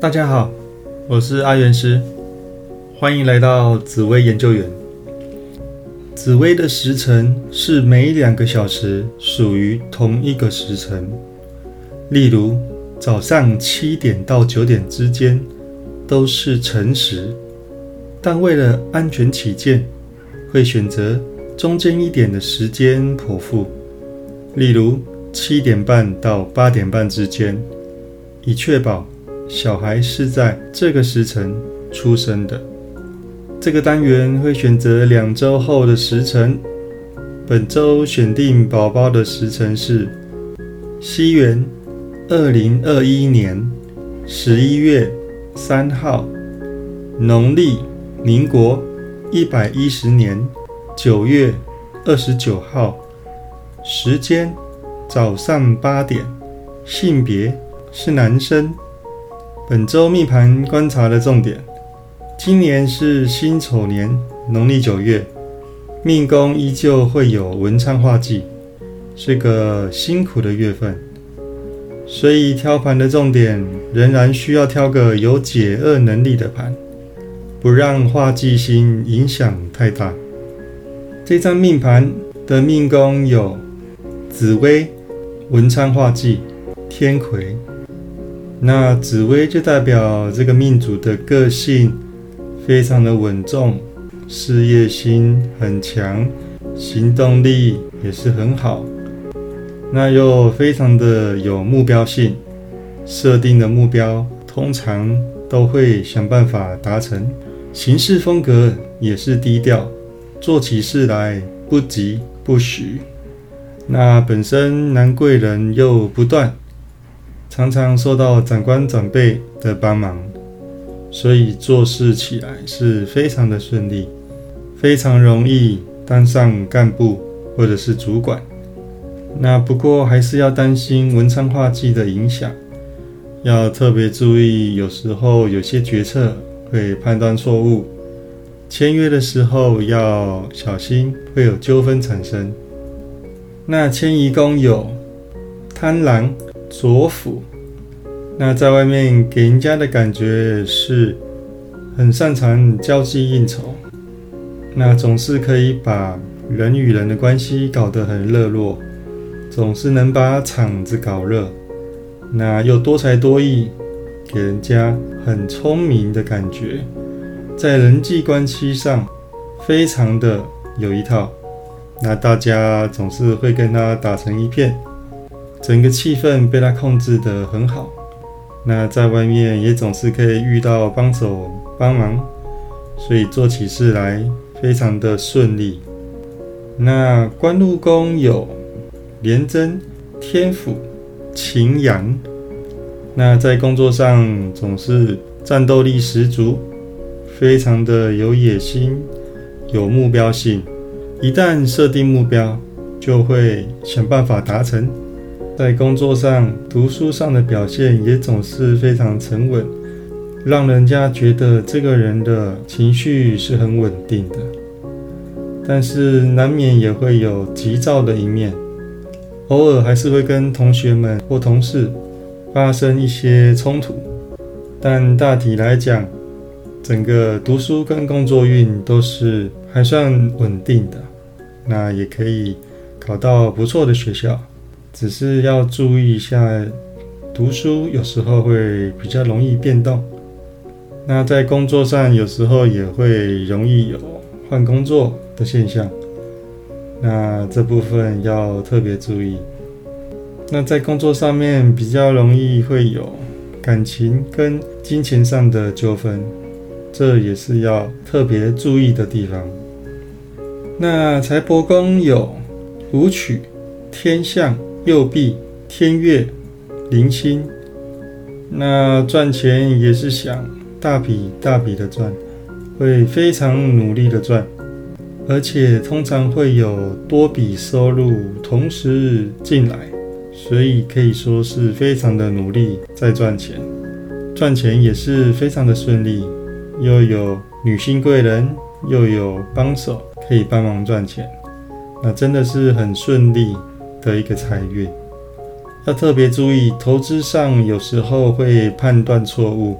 大家好，我是阿元师，欢迎来到紫薇研究员。紫薇的时辰是每两个小时属于同一个时辰，例如早上七点到九点之间都是辰时，但为了安全起见，会选择中间一点的时间剖腹，例如七点半到八点半之间，以确保。小孩是在这个时辰出生的。这个单元会选择两周后的时辰。本周选定宝宝的时辰是西元二零二一年十一月三号，农历民国一百一十年九月二十九号，时间早上八点，性别是男生。本周命盘观察的重点，今年是辛丑年农历九月，命宫依旧会有文昌化忌，是个辛苦的月份，所以挑盘的重点仍然需要挑个有解厄能力的盘，不让化忌星影响太大。这张命盘的命宫有紫薇、文昌化忌、天魁。那紫薇就代表这个命主的个性非常的稳重，事业心很强，行动力也是很好。那又非常的有目标性，设定的目标通常都会想办法达成。行事风格也是低调，做起事来不急不徐。那本身男贵人又不断。常常受到长官长辈的帮忙，所以做事起来是非常的顺利，非常容易当上干部或者是主管。那不过还是要担心文昌化忌的影响，要特别注意，有时候有些决策会判断错误，签约的时候要小心会有纠纷产生。那迁移宫有贪婪。左辅，那在外面给人家的感觉是很擅长交际应酬，那总是可以把人与人的关系搞得很热络，总是能把场子搞热，那又多才多艺，给人家很聪明的感觉，在人际关系上非常的有一套，那大家总是会跟他打成一片。整个气氛被他控制得很好，那在外面也总是可以遇到帮手帮忙，所以做起事来非常的顺利。那官禄宫有廉贞、天府、擎羊，那在工作上总是战斗力十足，非常的有野心、有目标性，一旦设定目标，就会想办法达成。在工作上、读书上的表现也总是非常沉稳，让人家觉得这个人的情绪是很稳定的。但是难免也会有急躁的一面，偶尔还是会跟同学们或同事发生一些冲突。但大体来讲，整个读书跟工作运都是还算稳定的，那也可以考到不错的学校。只是要注意一下，读书有时候会比较容易变动。那在工作上有时候也会容易有换工作的现象。那这部分要特别注意。那在工作上面比较容易会有感情跟金钱上的纠纷，这也是要特别注意的地方。那财帛宫有武曲、天象。右臂天月零星，那赚钱也是想大笔大笔的赚，会非常努力的赚，而且通常会有多笔收入同时进来，所以可以说是非常的努力在赚钱，赚钱也是非常的顺利，又有女性贵人，又有帮手可以帮忙赚钱，那真的是很顺利。的一个财运，要特别注意，投资上有时候会判断错误，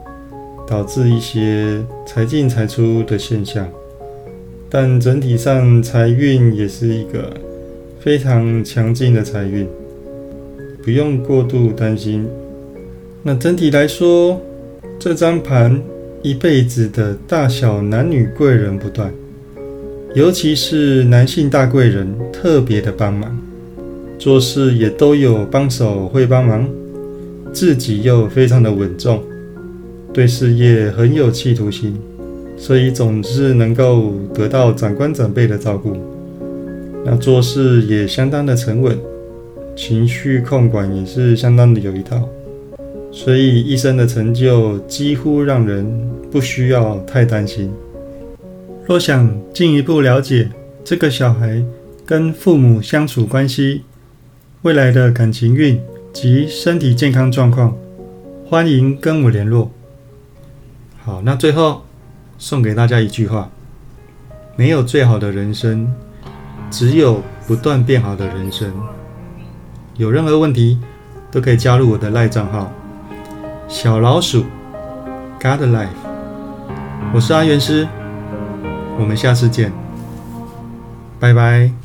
导致一些财进财出的现象。但整体上财运也是一个非常强劲的财运，不用过度担心。那整体来说，这张盘一辈子的大小男女贵人不断，尤其是男性大贵人特别的帮忙，做事也都有帮手会帮忙，自己又非常的稳重，对事业很有企图心。所以总是能够得到长官长辈的照顾，那做事也相当的沉稳，情绪控管也是相当的有一套，所以一生的成就几乎让人不需要太担心。若想进一步了解这个小孩跟父母相处关系、未来的感情运及身体健康状况，欢迎跟我联络。好，那最后。送给大家一句话：没有最好的人生，只有不断变好的人生。有任何问题，都可以加入我的赖账号“小老鼠 God Life”。我是阿元师，我们下次见，拜拜。